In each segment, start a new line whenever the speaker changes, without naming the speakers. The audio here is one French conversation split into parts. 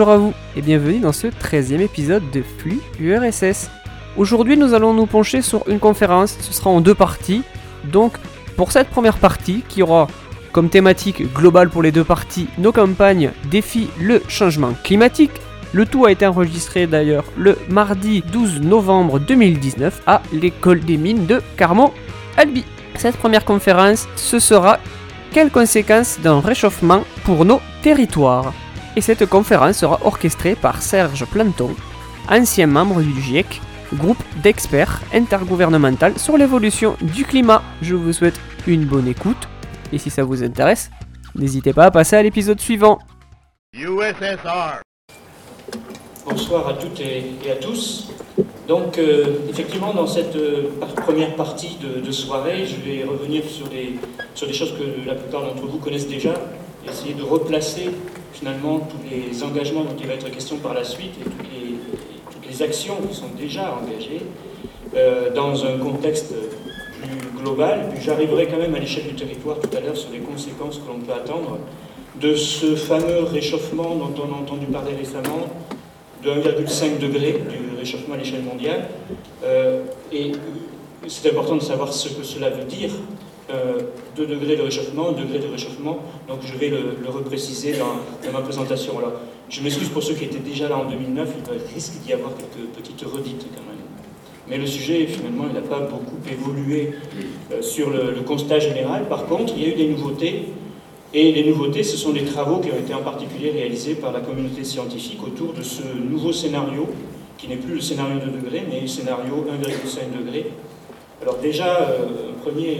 Bonjour à vous et bienvenue dans ce 13e épisode de Flux URSS. Aujourd'hui nous allons nous pencher sur une conférence, ce sera en deux parties. Donc pour cette première partie qui aura comme thématique globale pour les deux parties nos campagnes défient le changement climatique. Le tout a été enregistré d'ailleurs le mardi 12 novembre 2019 à l'école des mines de Carmont-Albi. Cette première conférence, ce sera quelles conséquences d'un réchauffement pour nos territoires? Et cette conférence sera orchestrée par Serge Planton, ancien membre du GIEC, groupe d'experts intergouvernemental sur l'évolution du climat. Je vous souhaite une bonne écoute et si ça vous intéresse, n'hésitez pas à passer à l'épisode suivant.
USSR.
Bonsoir à toutes et, à tous. Donc, euh, effectivement, dans cette euh, première partie de, de soirée, je vais revenir sur des, sur des choses que la plupart d'entre vous connaissent déjà, essayer de replacer finalement tous les engagements dont il va être question par la suite et toutes les, actions qui sont déjà engagées euh, dans un contexte plus global. Puis j'arriverai quand même à l'échelle du territoire tout à l'heure sur les conséquences que l'on peut attendre de ce fameux réchauffement dont on a entendu parler récemment, de 1,5 degré du réchauffement à l'échelle mondiale. Euh, et c'est important de savoir ce que cela veut dire. Euh, 2 degrés de réchauffement, 1 degré de réchauffement. Donc je vais le, repréciser dans, ma présentation. Alors, je m'excuse pour ceux qui étaient déjà là en 2009, il risque d'y avoir quelques petites redites quand même. Mais le sujet, finalement, il n'a pas beaucoup évolué euh, sur le, constat général. Par contre, il y a eu des nouveautés et les nouveautés, ce sont des travaux qui ont été en particulier réalisés par la communauté scientifique autour de ce nouveau scénario, qui n'est plus le scénario 2 degrés, mais le scénario 1,5 degré. Alors déjà, euh, première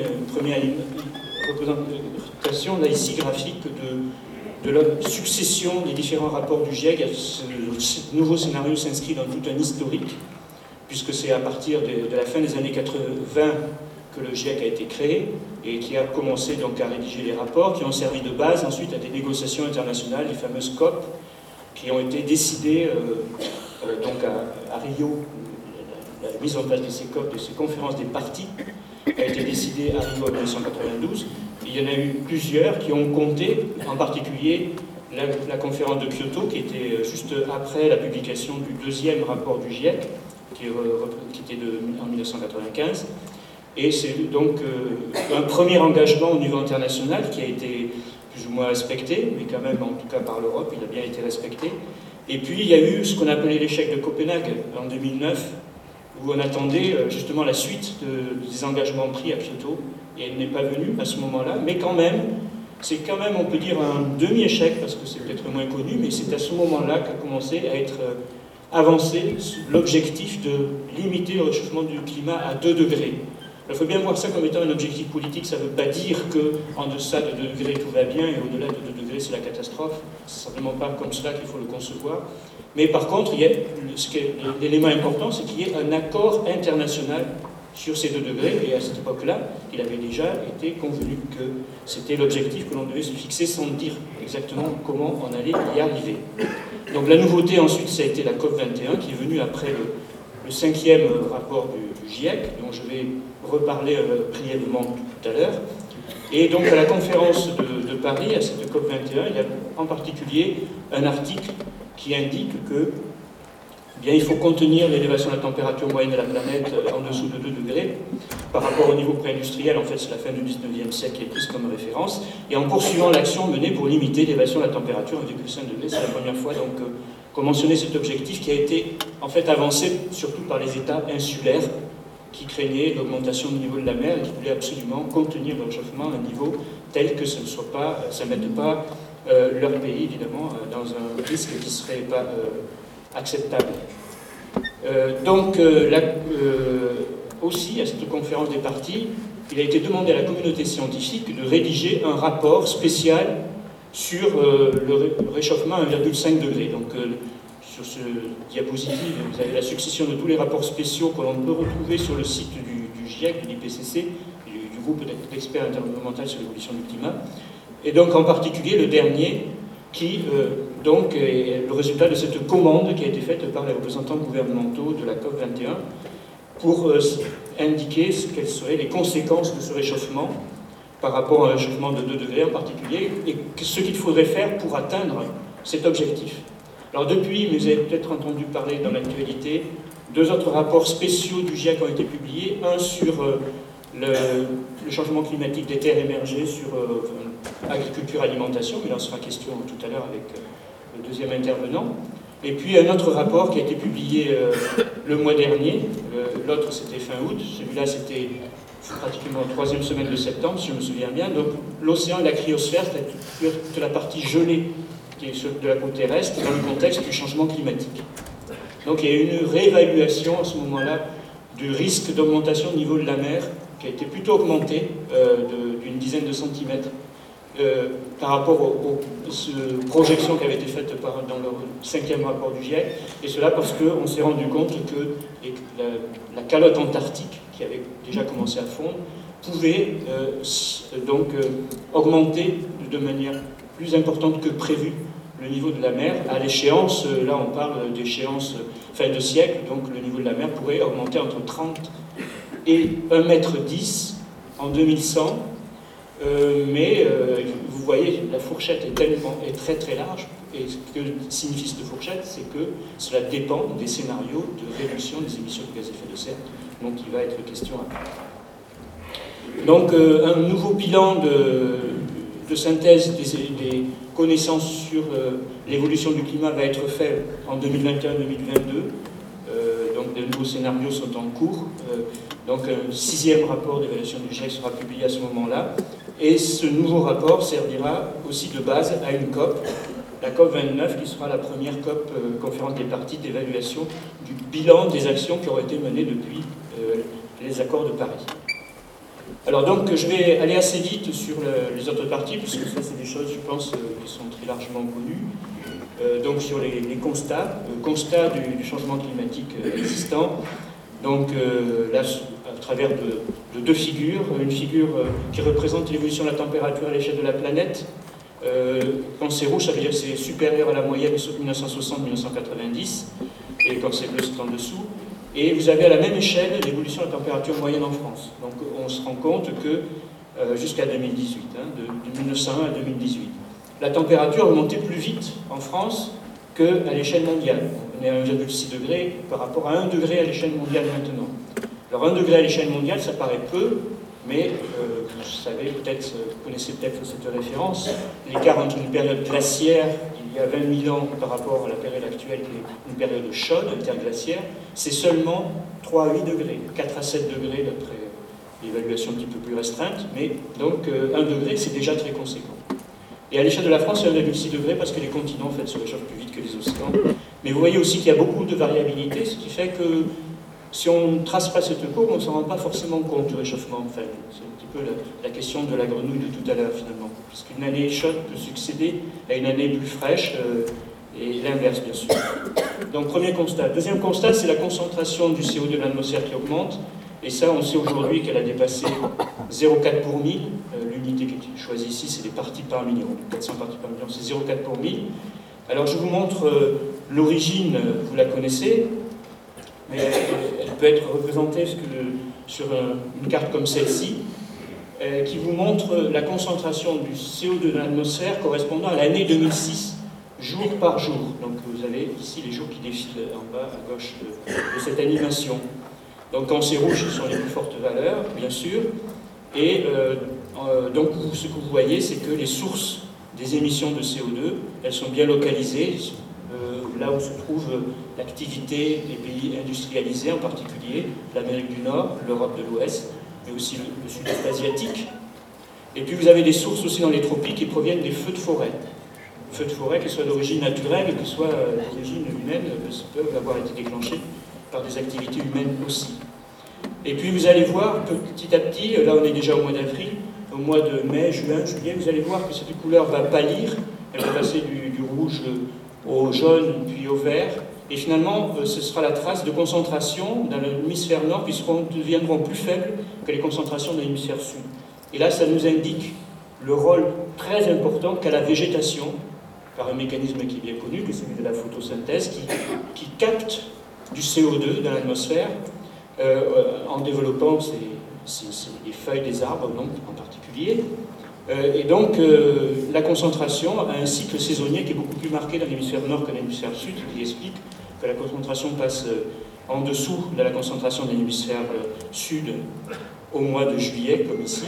représentation là ici graphique de, la succession des différents rapports du GIEC. Ce, nouveau scénario s'inscrit dans tout un historique, puisque c'est à partir de, la fin des années 80 que le GIEC a été créé et qui a commencé donc à rédiger les rapports qui ont servi de base ensuite à des négociations internationales, les fameuses COP, qui ont été décidées euh, euh, donc à Rio. La, mise en place de ces de ces conférences des partis, a été décidée à Rio en 1992. Il y en a eu plusieurs qui ont compté, en particulier la, conférence de Kyoto, qui était juste après la publication du deuxième rapport du GIEC, qui, euh, qui était de, en 1995. Et c'est donc euh, un premier engagement au niveau international qui a été plus ou moins respecté, mais quand même, en tout cas par l'Europe, il a bien été respecté. Et puis il y a eu ce qu'on appelait l'échec de Copenhague en 2009, où on attendait euh, justement la suite de, des engagements pris à Kyoto, et elle n'est pas venue à ce moment-là, mais quand même, c'est quand même, on peut dire, un demi-échec, parce que c'est peut-être moins connu, mais c'est à ce moment-là qu'a commencé à être euh, avancé l'objectif de limiter le réchauffement du climat à 2 degrés. Il faut bien voir ça comme étant un objectif politique. Ça ne veut pas dire qu'en deçà de 2 degrés tout va bien et au-delà de 2 degrés c'est la catastrophe. C'est simplement pas comme cela qu'il faut le concevoir. Mais par contre, l'élément important, c'est qu'il y ait un accord international sur ces 2 degrés. Et à cette époque-là, il avait déjà été convenu que c'était l'objectif que l'on devait se fixer sans dire exactement comment on allait y arriver. Donc la nouveauté ensuite, ça a été la COP21 qui est venue après le, le cinquième rapport du, GIEC, dont je vais reparler euh, brièvement tout à l'heure. Et donc à la conférence de, Paris, à cette COP21, il y a en particulier un article qui indique que eh bien, il faut contenir l'élévation de la température moyenne de la planète en dessous de 2 degrés. Par rapport au niveau pré-industriel, en fait, c'est la fin du 19e siècle qui est prise comme référence. Et en poursuivant l'action menée pour limiter l'élévation de la température à 1,5 degré, c'est la première fois donc, euh, mentionnait cet objectif qui a été en fait avancé surtout par les États insulaires qui craignaient l'augmentation du niveau de la mer et qui voulaient absolument contenir le réchauffement à un niveau tel que ça ne soit pas, mette pas euh, leur pays évidemment euh, dans un risque qui ne serait pas euh, acceptable. Euh, donc aussi à cette conférence des partis, il a été demandé à la communauté scientifique de rédiger un rapport spécial sur euh, le réchauffement à 1,5 degré. Donc, euh, sur ce diapositive, vous avez la succession de tous les rapports spéciaux que l'on peut retrouver sur le site du, GIEC, de l'IPCC, du, du, groupe d'experts intergouvernemental sur l'évolution du climat. Et donc, en particulier, le dernier, qui euh, donc est le résultat de cette commande qui a été faite par les représentants gouvernementaux de la COP21 pour indiquer quelles seraient les conséquences de ce réchauffement par rapport à un réchauffement de 2 degrés en particulier, et ce qu'il faudrait faire pour atteindre cet objectif. Alors depuis, vous avez peut-être entendu parler dans l'actualité, deux autres rapports spéciaux du GIEC ont été publiés, un sur euh, le, changement climatique des terres émergées, sur euh, agriculture, alimentation, mais là on sera question tout à l'heure avec euh, le deuxième intervenant, et puis un autre rapport qui a été publié le mois dernier, l'autre c'était fin août, celui-là c'était pratiquement troisième semaine de septembre, si je me souviens bien. Donc l'océan et la cryosphère, c'est toute la partie gelée de la côte terrestre dans le contexte du changement climatique. Donc il y a une réévaluation à ce moment-là du risque d'augmentation au niveau de la mer qui a été plutôt augmenté euh, d'une dizaine de centimètres euh, par rapport aux, projections qui avaient été faites dans le cinquième rapport du GIEC, et cela parce qu'on s'est rendu compte que la, calotte antarctique, qui avait déjà commencé à fondre, pouvait euh, donc augmenter de manière plus importante que prévu le niveau de la mer. À l'échéance, là on parle d'échéance fin de siècle, donc le niveau de la mer pourrait augmenter entre 30 et 1,10 m en 2100. Euh, mais euh, vous voyez, la fourchette est, tellement, est très très large. Et ce que signifie cette fourchette, c'est que cela dépend des scénarios de réduction des émissions de gaz à effet de serre dont il va être question après. Donc euh, un nouveau bilan de, synthèse des, connaissances sur l'évolution du climat va être fait en 2021-2022. donc de nouveaux scénarios sont en cours. Donc un sixième rapport d'évaluation du GIEC sera publié à ce moment-là. Et ce nouveau rapport servira aussi de base à une COP, la COP 29, qui sera la première COP euh, conférence des parties d'évaluation du bilan des actions qui auraient été menées depuis euh, les accords de Paris. Alors donc je vais aller assez vite sur les autres parties, puisque ça c'est des choses, je pense, euh, qui sont très largement connues. donc sur les, constats, constats du, changement climatique existant. Donc là, à travers de, deux figures. Une figure euh, qui représente l'évolution de la température à l'échelle de la planète. Euh, quand c'est rouge, ça veut dire que c'est supérieur à la moyenne 1960-1990, et quand c'est bleu, c'est en dessous. Et vous avez à la même échelle l'évolution de la température moyenne en France. Donc on se rend compte que euh, jusqu'à 2018, hein, de, 1901 à 2018, la température a monté plus vite en France qu'à l'échelle mondiale. On est à 1,6 degré par rapport à 1 degré à l'échelle mondiale maintenant. Alors 1 degré à l'échelle mondiale, ça paraît peu, mais euh, vous savez peut-être, vous connaissez peut-être cette référence, l'écart entre une période glaciaire il y a 20 000 ans par rapport à la période actuelle qui est une période chaude, interglaciaire, c'est seulement 3 à 8 degrés, 4 à 7 degrés d'après l'évaluation un petit peu plus restreinte, mais donc 1 euh, degré c'est déjà très conséquent. Et à l'échelle de la France, c'est 1,6 degré parce que les continents en fait, se réchauffent plus vite que les océans. Mais vous voyez aussi qu'il y a beaucoup de variabilité, ce qui fait que si on ne trace pas cette courbe, on ne s'en rend pas forcément compte du réchauffement. Enfin, c'est un petit peu la, question de la grenouille de tout à l'heure, finalement. Puisqu'une année chaude peut succéder à une année plus fraîche, euh, et l'inverse, bien sûr. Donc, premier constat. Deuxième constat, c'est la concentration du CO2 de l'atmosphère qui augmente. Et ça, on sait aujourd'hui qu'elle a dépassé 0,4 pour 1000. Euh, l'unité qui est choisie ici, c'est des parties par million. 400 parties par million, c'est 0,4 pour 1000. Alors, je vous montre euh, l'origine, vous la connaissez mais peut être représentée sur une carte comme celle-ci, euh, qui vous montre la concentration du CO2 dans l'atmosphère correspondant à l'année 2006, jour par jour. Donc vous avez ici les jours qui défilent en bas à gauche de, cette animation. Donc quand c'est rouge, ce sont les plus fortes valeurs, bien sûr. Et euh, euh, donc ce que vous voyez, c'est que les sources des émissions de CO2, elles sont bien localisées là où se trouve l'activité des pays industrialisés, en particulier l'Amérique du Nord, l'Europe de l'Ouest, mais aussi le, sud-est asiatique. Et puis vous avez des sources aussi dans les tropiques qui proviennent des feux de forêt. Feux de forêt, qu'ils soient d'origine naturelle qu'ils soient d'origine humaine, peuvent avoir été déclenchés par des activités humaines aussi. Et puis vous allez voir petit à petit, là on est déjà au mois d'avril, au mois de mai, juin, juillet, vous allez voir que cette couleur va pâlir, elle va passer du rouge au jaune puis au vert. Et finalement, euh, ce sera la trace de concentration dans l'hémisphère nord qui seront, deviendront plus faibles que les concentrations dans l'hémisphère sud. Et là, ça nous indique le rôle très important qu'a la végétation, par un mécanisme qui est bien connu, que celui de la photosynthèse, qui, capte du CO2 dans l'atmosphère euh, en développant les feuilles des arbres, en particulier, Euh, et donc, euh, la concentration a un cycle saisonnier qui est beaucoup plus marqué dans l'hémisphère nord que dans l'hémisphère sud, qui explique que la concentration passe euh, en dessous de la concentration de l'hémisphère sud au mois de juillet, comme ici,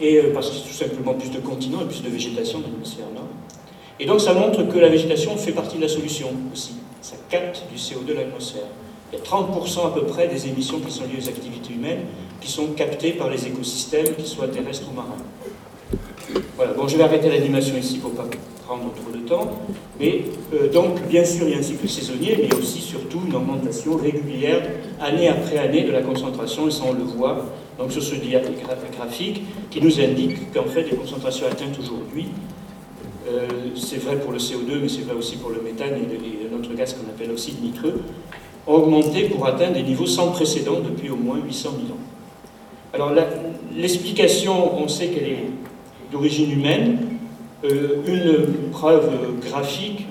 et parce qu'il y a tout simplement plus de continents et plus de végétation dans l'hémisphère nord. Et donc, ça montre que la végétation fait partie de la solution aussi. Ça capte du CO2 de l'atmosphère. Il y a 30% à peu près des émissions qui sont liées aux activités humaines qui sont captées par les écosystèmes, qu'ils soient terrestres ou marins. Voilà, bon, je vais arrêter l'animation ici pour ne pas prendre trop de temps. Mais euh, donc, bien sûr, il y a un cycle saisonnier, mais il y a aussi surtout une augmentation régulière, année après année, de la concentration, et ça on le voit donc, sur ce graphique, qui nous indique qu'en fait, les concentrations atteintes aujourd'hui, euh, c'est vrai pour le CO2, mais c'est vrai aussi pour le méthane et, et notre gaz qu'on appelle oxyde nitreux, ont augmenté pour atteindre des niveaux sans précédent depuis au moins 800 000 ans. Alors l'explication, on sait qu'elle est d'origine humaine. Euh, une preuve graphique,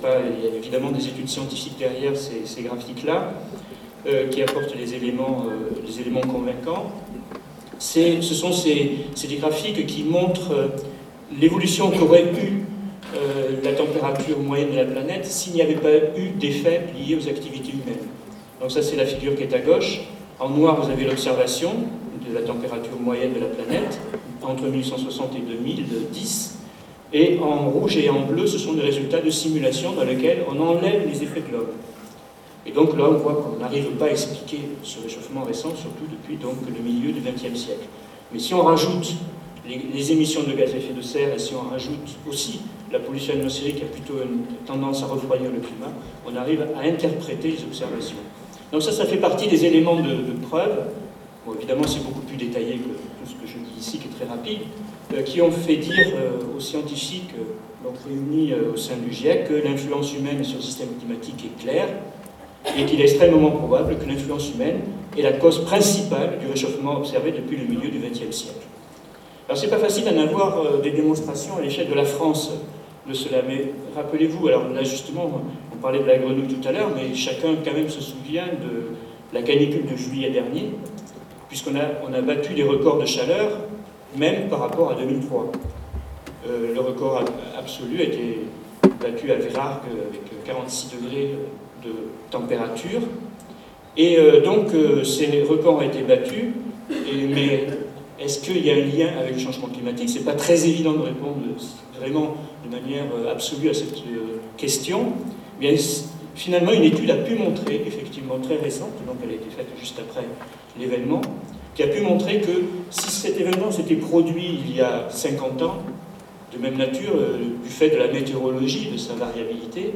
pas, il y a évidemment des études scientifiques derrière ces, graphiques-là, euh, qui apportent les éléments, les éléments convaincants. Ce sont ces, des graphiques qui montrent l'évolution qu'aurait eu euh, la température moyenne de la planète s'il n'y avait pas eu d'effet liés aux activités humaines. Donc ça c'est la figure qui est à gauche. En noir vous avez l'observation de la température moyenne de la planète entre 1860 et 2010. Et en rouge et en bleu, ce sont des résultats de simulations dans lesquelles on enlève les effets de l'homme. Et donc là, on voit qu'on n'arrive pas à expliquer ce réchauffement récent, surtout depuis donc, le milieu du XXe siècle. Mais si on rajoute les, émissions de gaz à effet de serre, et si on rajoute aussi la pollution atmosphérique qui a plutôt une tendance à refroidir le climat, on arrive à interpréter les observations. Donc ça, ça fait partie des éléments de, preuve. Bon, évidemment, c'est beaucoup plus détaillé que tout ce que je dis ici, qui est très rapide, euh, qui ont fait dire euh, aux scientifiques euh, donc réunis au sein du GIEC que l'influence humaine sur le système climatique est claire et qu'il est extrêmement probable que l'influence humaine est la cause principale du réchauffement observé depuis le milieu du XXe siècle. Alors c'est pas facile d'en avoir des démonstrations à l'échelle de la France de cela, mais rappelez-vous, alors là justement, on parlait de la grenouille tout à l'heure, mais chacun quand même se souvient de la canicule de juillet dernier, puisqu'on a, on a battu des records de chaleur, même par rapport à 2003. Euh, le record absolu a été battu à Vérargues avec 46 degrés de température. Et euh, donc, ces records ont été battus, mais est-ce qu'il y a un lien avec le changement climatique? Ce n'est pas très évident de répondre vraiment de manière euh, absolue à cette euh, question. Mais finalement, une étude a pu montrer, effectivement très récente, donc elle a été faite juste après l'événement, qui a pu montrer que si cet événement s'était produit il y a 50 ans, de même nature, euh, du fait de la météorologie, de sa variabilité,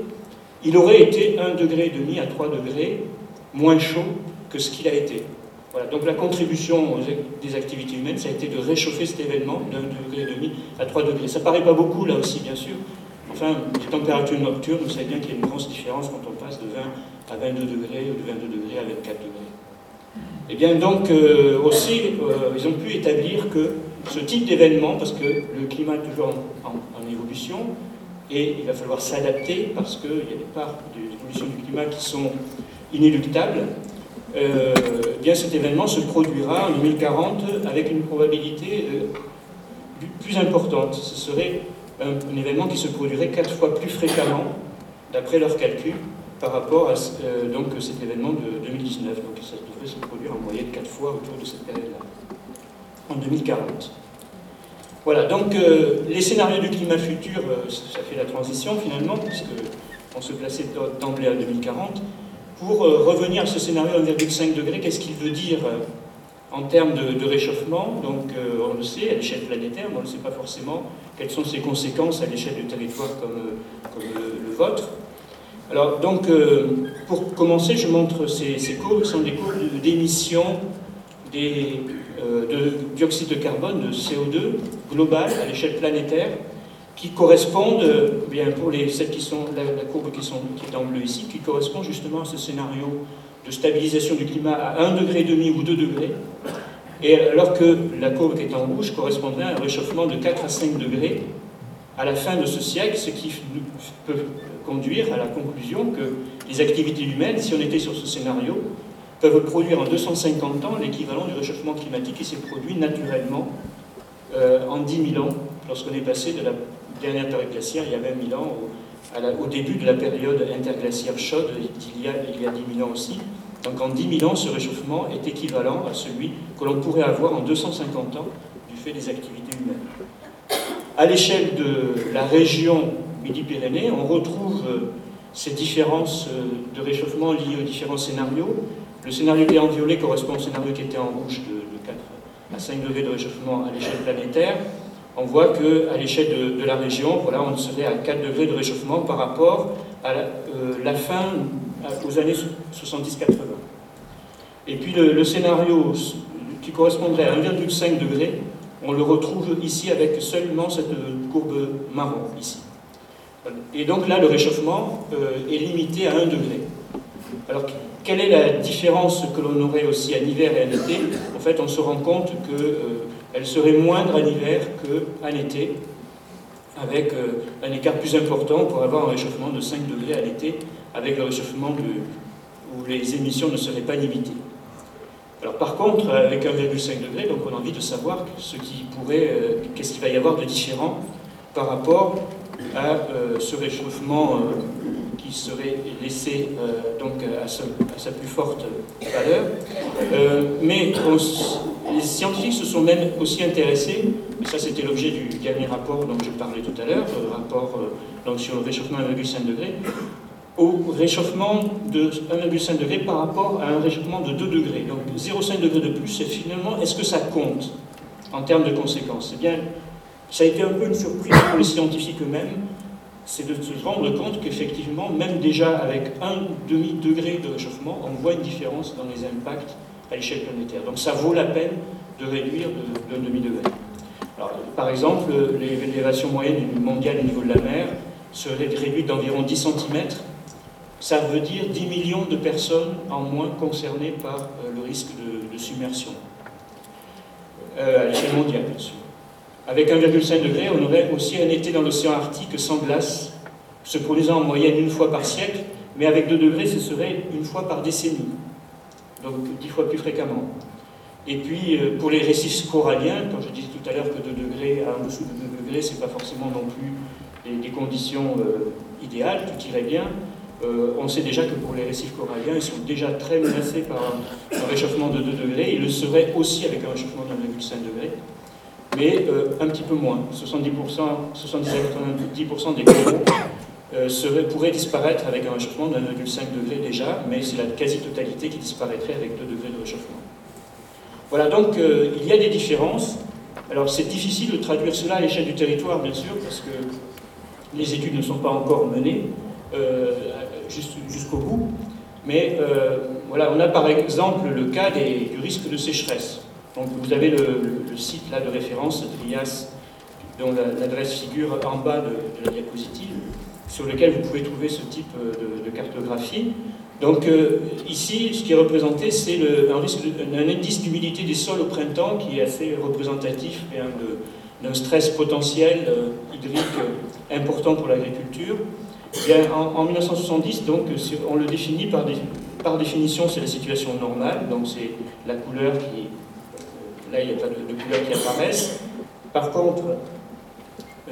il aurait été 1,5 degré à 3 degrés moins chaud que ce qu'il a été donc la contribution des activités humaines, ça a été de réchauffer cet événement d'un degré et demi à 3 degrés. Ça paraît pas beaucoup là aussi, bien sûr. Enfin, les températures nocturnes, vous savez bien qu'il y a une grosse différence quand on passe de 20 à 22 degrés ou de 22 degrés à 24 degrés. Et eh bien donc euh, aussi, euh, ils ont pu établir que ce type d'événement, parce que le climat est toujours en, évolution, et il va falloir s'adapter parce qu'il y a des parts d'évolution du climat qui sont inéluctables, euh, eh bien cet événement se produira en 2040 avec une probabilité plus importante. Ce serait un, événement qui se produirait quatre fois plus fréquemment, d'après leurs calculs, par rapport à euh, donc, cet événement de 2019. Donc ça devrait se produire en moyenne quatre fois autour de cette période-là, en 2040. Voilà, donc les scénarios du climat futur, ça fait la transition finalement, puisqu'on se plaçait d'emblée à 2040. Pour euh, revenir à ce scénario 1,5 degré, qu'est-ce qu'il veut dire euh, en termes de, réchauffement Donc, euh, on le sait à l'échelle planétaire, mais on ne sait pas forcément quelles sont ses conséquences à l'échelle du territoire comme, le, vôtre. Alors, donc, pour commencer, je montre ces, courbes, ce sont des courbes d'émissions de dioxyde de carbone, de CO2 global à l'échelle planétaire qui correspondent, euh, bien pour les, celles qui sont, la, courbe qui, qui est en bleu ici, qui correspond justement à ce scénario de stabilisation du climat à 1,5 degré ou 2 degrés, et alors que la courbe qui est en rouge correspondrait à un réchauffement de 4 à 5 degrés à la fin de ce siècle, ce qui peut conduire à la conclusion que les activités humaines, si on était sur ce scénario, peuvent produire en 250 ans l'équivalent du réchauffement climatique qui s'est produit naturellement euh, en 10 000 ans, lorsqu'on est passé de la dernière période glaciaire, il y a 20 000 ans, au, au début de la période interglaciaire chaude, il y, a, il y a 10 000 ans aussi. Donc en 10 000 ans, ce réchauffement est équivalent à celui que l'on pourrait avoir en 250 ans du fait des activités humaines. À l'échelle de la région Midi-Pyrénées, on retrouve euh, ces différences euh, de réchauffement liées aux différents scénarios. Le scénario qui est en violet correspond au scénario qui était en rouge de 4 à 5 degrés de réchauffement à l'échelle planétaire. On voit qu'à l'échelle de, la région, voilà, on serait à 4 degrés de réchauffement par rapport à la, euh, fin, à- aux années 70-80. Et puis le, scénario qui correspondrait à 1,5 degré, on le retrouve ici avec seulement cette courbe marron ici. Et donc là, le réchauffement euh, est limité à 1 degré. Alors, quelle est la différence que l'on aurait aussi en hiver et en été En fait, on se rend compte qu'elle serait moindre en hiver qu'en été, avec euh, un écart plus important pour avoir un réchauffement de 5 degrés à l'été, avec le réchauffement où les émissions ne seraient pas limitées. Alors par contre, avec 1,5 degré, donc on a envie de savoir ce qui pourrait, euh, qu'est-ce qu'il va y avoir de différent par rapport à euh, ce réchauffement qui serait laissé donc à, à sa plus forte valeur. Mais on scientifiques se sont même aussi intéressés, et ça c'était l'objet du dernier rapport dont je parlais tout à l'heure, le rapport euh, donc, sur le réchauffement à 1,5 degré, au réchauffement de 1,5 degré par rapport à un réchauffement de 2 degrés. Donc 0,5 degré de plus, et finalement, est-ce que ça compte en termes de conséquences? Eh bien, ça a été un peu une surprise pour les scientifiques eux-mêmes, c'est de se rendre compte qu'effectivement, même déjà avec un demi-degré de réchauffement, on voit une différence dans les impacts à l'échelle planétaire. Donc ça vaut la peine de réduire de- d'un demi-degré. Alors, par exemple, l'élévation moyenne mondiale au niveau de la mer serait réduite d'environ 10 cm. Ça veut dire 10 millions de personnes en moins concernées par euh, le risque de, de submersion, Euh, à l'échelle mondiale, bien sûr. Avec 1,5 degré, on aurait aussi un été dans l'océan Arctique sans glace, se produisant en moyenne une fois par siècle, mais avec 2 degrés, ce serait une fois par décennie, donc 10 fois plus fréquemment. Et puis, euh, pour les récifs coralliens, quand je disais tout à l'heure que 2 degrés, à en dessous de 2 degrés, ce n'est pas forcément non plus des, conditions euh, idéales, tout irait bien. Euh, on sait déjà que pour les récifs coralliens, ils sont déjà très menacés par un, réchauffement de 2 degrés. Ils le seraient aussi avec un réchauffement de 1,5 degré, mais un petit peu moins. 70%, 70-90% des coraux euh, pourraient disparaître avec un réchauffement de 1,5 degré déjà, mais c'est la quasi-totalité qui disparaîtrait avec 2 degrés de réchauffement. Voilà, donc euh, il y a des différences. Alors c'est difficile de traduire cela à l'échelle du territoire, bien sûr, parce que les études ne sont pas encore menées euh, jusqu'au bout. Mais voilà, on a par exemple le cas du risque de sécheresse. Donc vous avez le, site là de référence Trias, dont la- l'adresse figure en bas de la diapositive, sur lequel vous pouvez trouver ce type euh, de, cartographie. Donc euh, ici, ce qui est représenté, c'est un, indice d'humidité des sols au printemps qui est assez représentatif de- d'un stress potentiel euh, hydrique important pour l'agriculture. Eh en, en 1970, donc, on le définit par, dé- par définition, c'est la situation normale, donc c'est la couleur qui... Là, il n'y a pas de, de couleurs qui apparaissent. Par contre,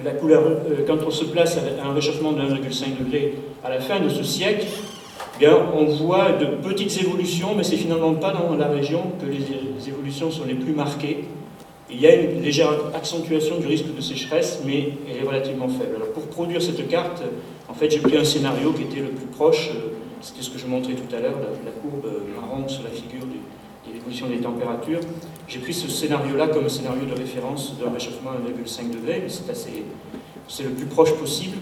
la couleur, euh, quand on se place à un réchauffement de 1,5 degré à la fin de ce siècle, eh bien, on voit de petites évolutions, mais c'est finalement pas dans la région que les, évolutions sont les plus marquées. Il y a une légère accentuation du risque de sécheresse, mais elle est relativement faible. Alors, pour produire cette carte, en fait, j'ai pris un scénario qui était le plus proche, euh, c'était ce que je montrais tout à l'heure, la, courbe euh, marron sur la figure de l'évolution des températures. J'ai pris ce scénario-là comme scénario de référence d'un réchauffement à 1,5 degré, c'est le plus proche possible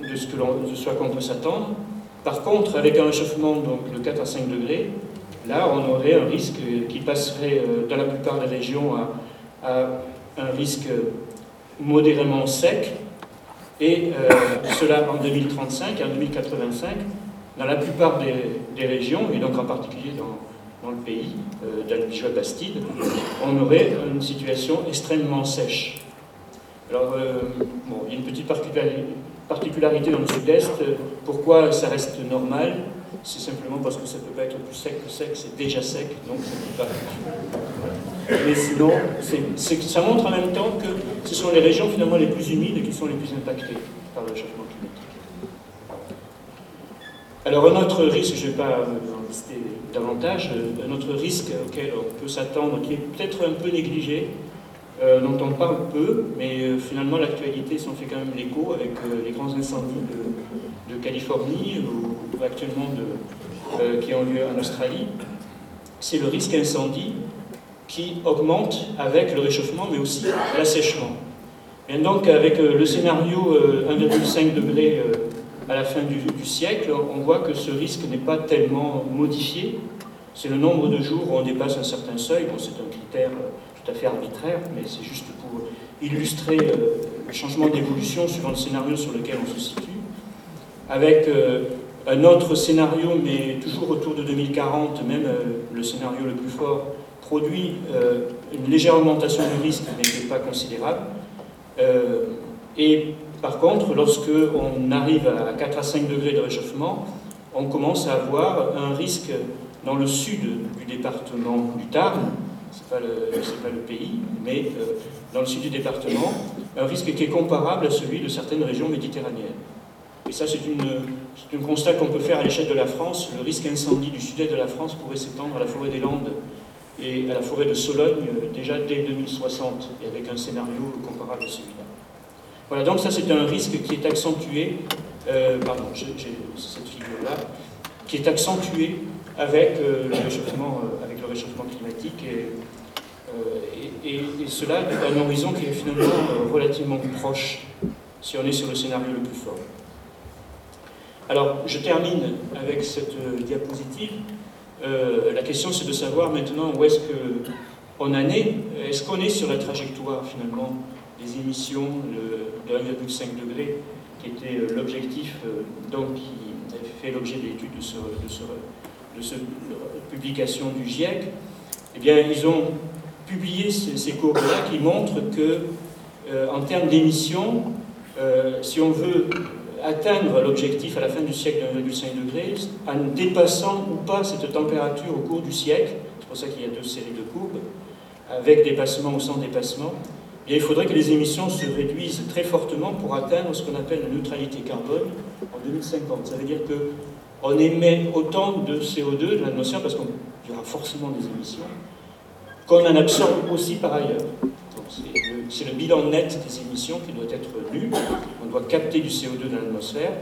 de, ce que de ce à quoi on peut s'attendre. Par contre, avec un réchauffement donc, de 4 à 5 degrés, là, on aurait un risque qui passerait euh, dans la plupart des régions à, un risque modérément sec, et euh, cela en 2035 et en 2085, dans la plupart des régions, et donc en particulier dans, dans le pays, euh, d'Albigeois-Bastide, on aurait une situation extrêmement sèche. Alors, euh, bon, il y a une petite particulari- particularité dans le sud-est. Pourquoi ça reste normal? C'est simplement parce que ça ne peut pas être plus sec que sec, c'est déjà sec, donc ça ne peut pas. Mais sinon, ça montre en même temps que ce sont les régions finalement les plus humides qui sont les plus impactées par le changement climatique. Alors un autre risque, je ne vais pas lister davantage, un autre risque auquel on peut s'attendre, qui est peut-être un peu négligé, euh, dont on parle peu, mais euh, finalement l'actualité s'en fait quand même l'écho avec euh, les grands incendies de, Californie ou, actuellement qui ont lieu en Australie, c'est le risque incendie qui augmente avec le réchauffement mais aussi l'assèchement. Et donc avec le scénario 1,5 degré à la fin du, siècle, on voit que ce risque n'est pas tellement modifié. C'est le nombre de jours où on dépasse un certain seuil, bon, c'est un critère tout à fait arbitraire, mais c'est juste pour illustrer euh, le changement d'évolution suivant le scénario sur lequel on se situe, avec euh, un autre scénario, mais toujours autour de 2040, même euh, le scénario le plus fort, produit une légère augmentation du risque, mais qui n'est pas considérable. et par contre, lorsque on arrive à 4 à 5 degrés de réchauffement, on commence à avoir un risque dans le sud du département du Tarn, ce n'est pas, le pays, mais euh, dans le sud du département, un risque qui est comparable à celui de certaines régions méditerranéennes. Et ça, c'est un constat qu'on peut faire à l'échelle de la France. Le risque incendie du sud-est de la France pourrait s'étendre à la forêt des Landes et à la forêt de Sologne déjà dès 2060, et avec un scénario comparable à celui-là. Voilà, donc ça c'est un risque qui est accentué, euh, pardon, j'ai cette figure-là, qui est accentué avec, le réchauffement, avec le réchauffement climatique et euh, cela est un horizon qui est finalement euh, relativement proche si on est sur le scénario le plus fort. Alors, je termine avec cette euh, diapositive. la question, c'est de savoir maintenant où est-ce qu'on en est. Est-ce qu'on est sur la trajectoire, finalement, des émissions de 1,5 degré, qui était l'objectif, donc, qui fait l'objet de l'étude de, ce, de, cette publication du GIEC Eh bien, ils ont publié ces, courbes-là qui montrent que, euh, en termes d'émissions, euh, si on veut atteindre l'objectif à la fin du siècle de 1,5 degré, en dépassant ou pas cette température au cours du siècle, c'est pour ça qu'il y a deux séries de courbes, avec dépassement ou sans dépassement, il faudrait que les émissions se réduisent très fortement pour atteindre ce qu'on appelle la neutralité carbone en 2050. Ça veut dire qu'on émet autant de CO2 de l'atmosphère, parce qu'il y aura forcément des émissions, qu'on en absorbe aussi par ailleurs. C'est le, bilan net des émissions qui doit être lu. On doit capter du CO2 dans l'atmosphère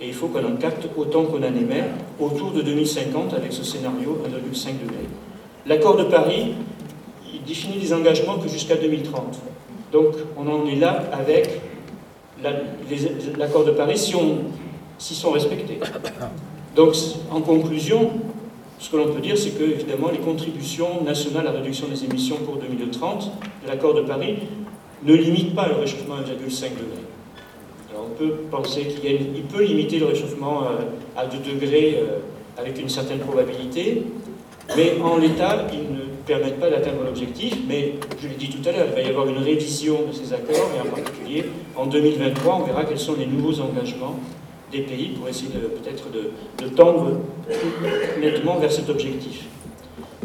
et il faut qu'on en capte autant qu'on en émet autour de 2050 avec ce scénario 1,5 degré. L'accord de Paris, il définit des engagements que jusqu'à 2030. Donc on en est là avec l'accord de Paris s'ils sont respectés. Donc en conclusion, ce que l'on peut dire, c'est que, évidemment, les contributions nationales à la réduction des émissions pour 2030 de l'accord de Paris ne limitent pas le réchauffement à 1,5 degré. Alors, on peut penser qu'il peut limiter le réchauffement euh, à 2 degrés euh, avec une certaine probabilité, mais en l'état, ils ne permettent pas d'atteindre l'objectif. Mais, je l'ai dit tout à l'heure, il va y avoir une révision de ces accords, et en particulier, en 2023, on verra quels sont les nouveaux engagements des pays pour essayer peut-être de, tendre nettement vers cet objectif.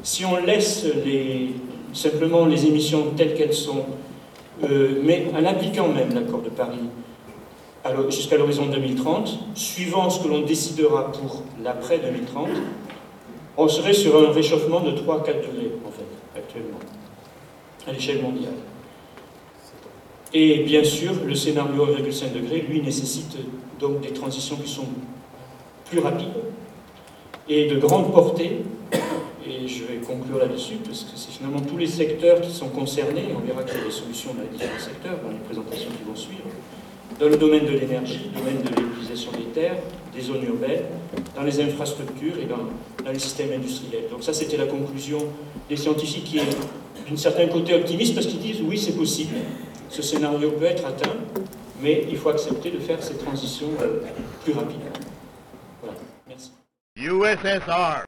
Si on laisse simplement les émissions telles qu'elles sont, euh, mais en appliquant même l'accord de Paris jusqu'à l'horizon 2030, suivant ce que l'on décidera pour l'après 2030, on serait sur un réchauffement de 3-4 degrés, en fait, actuellement, à l'échelle mondiale. Et bien sûr, le scénario 1,5 degré, lui, nécessite donc des transitions qui sont plus rapides et de grande portée. Et je vais conclure là-dessus, parce que c'est finalement tous les secteurs qui sont concernés, on verra qu'il y a des solutions dans les différents secteurs, dans les présentations qui vont suivre, dans le domaine de l'énergie, domaine de l'utilisation des terres, des zones urbaines, dans les infrastructures et dans, dans les systèmes industriels. Donc ça, c'était la conclusion des scientifiques qui est d'une certaine côté optimiste, parce qu'ils disent oui, c'est possible, ce scénario peut être atteint, mais il faut accepter de faire ces transitions euh, plus rapidement. Voilà, merci.
USSR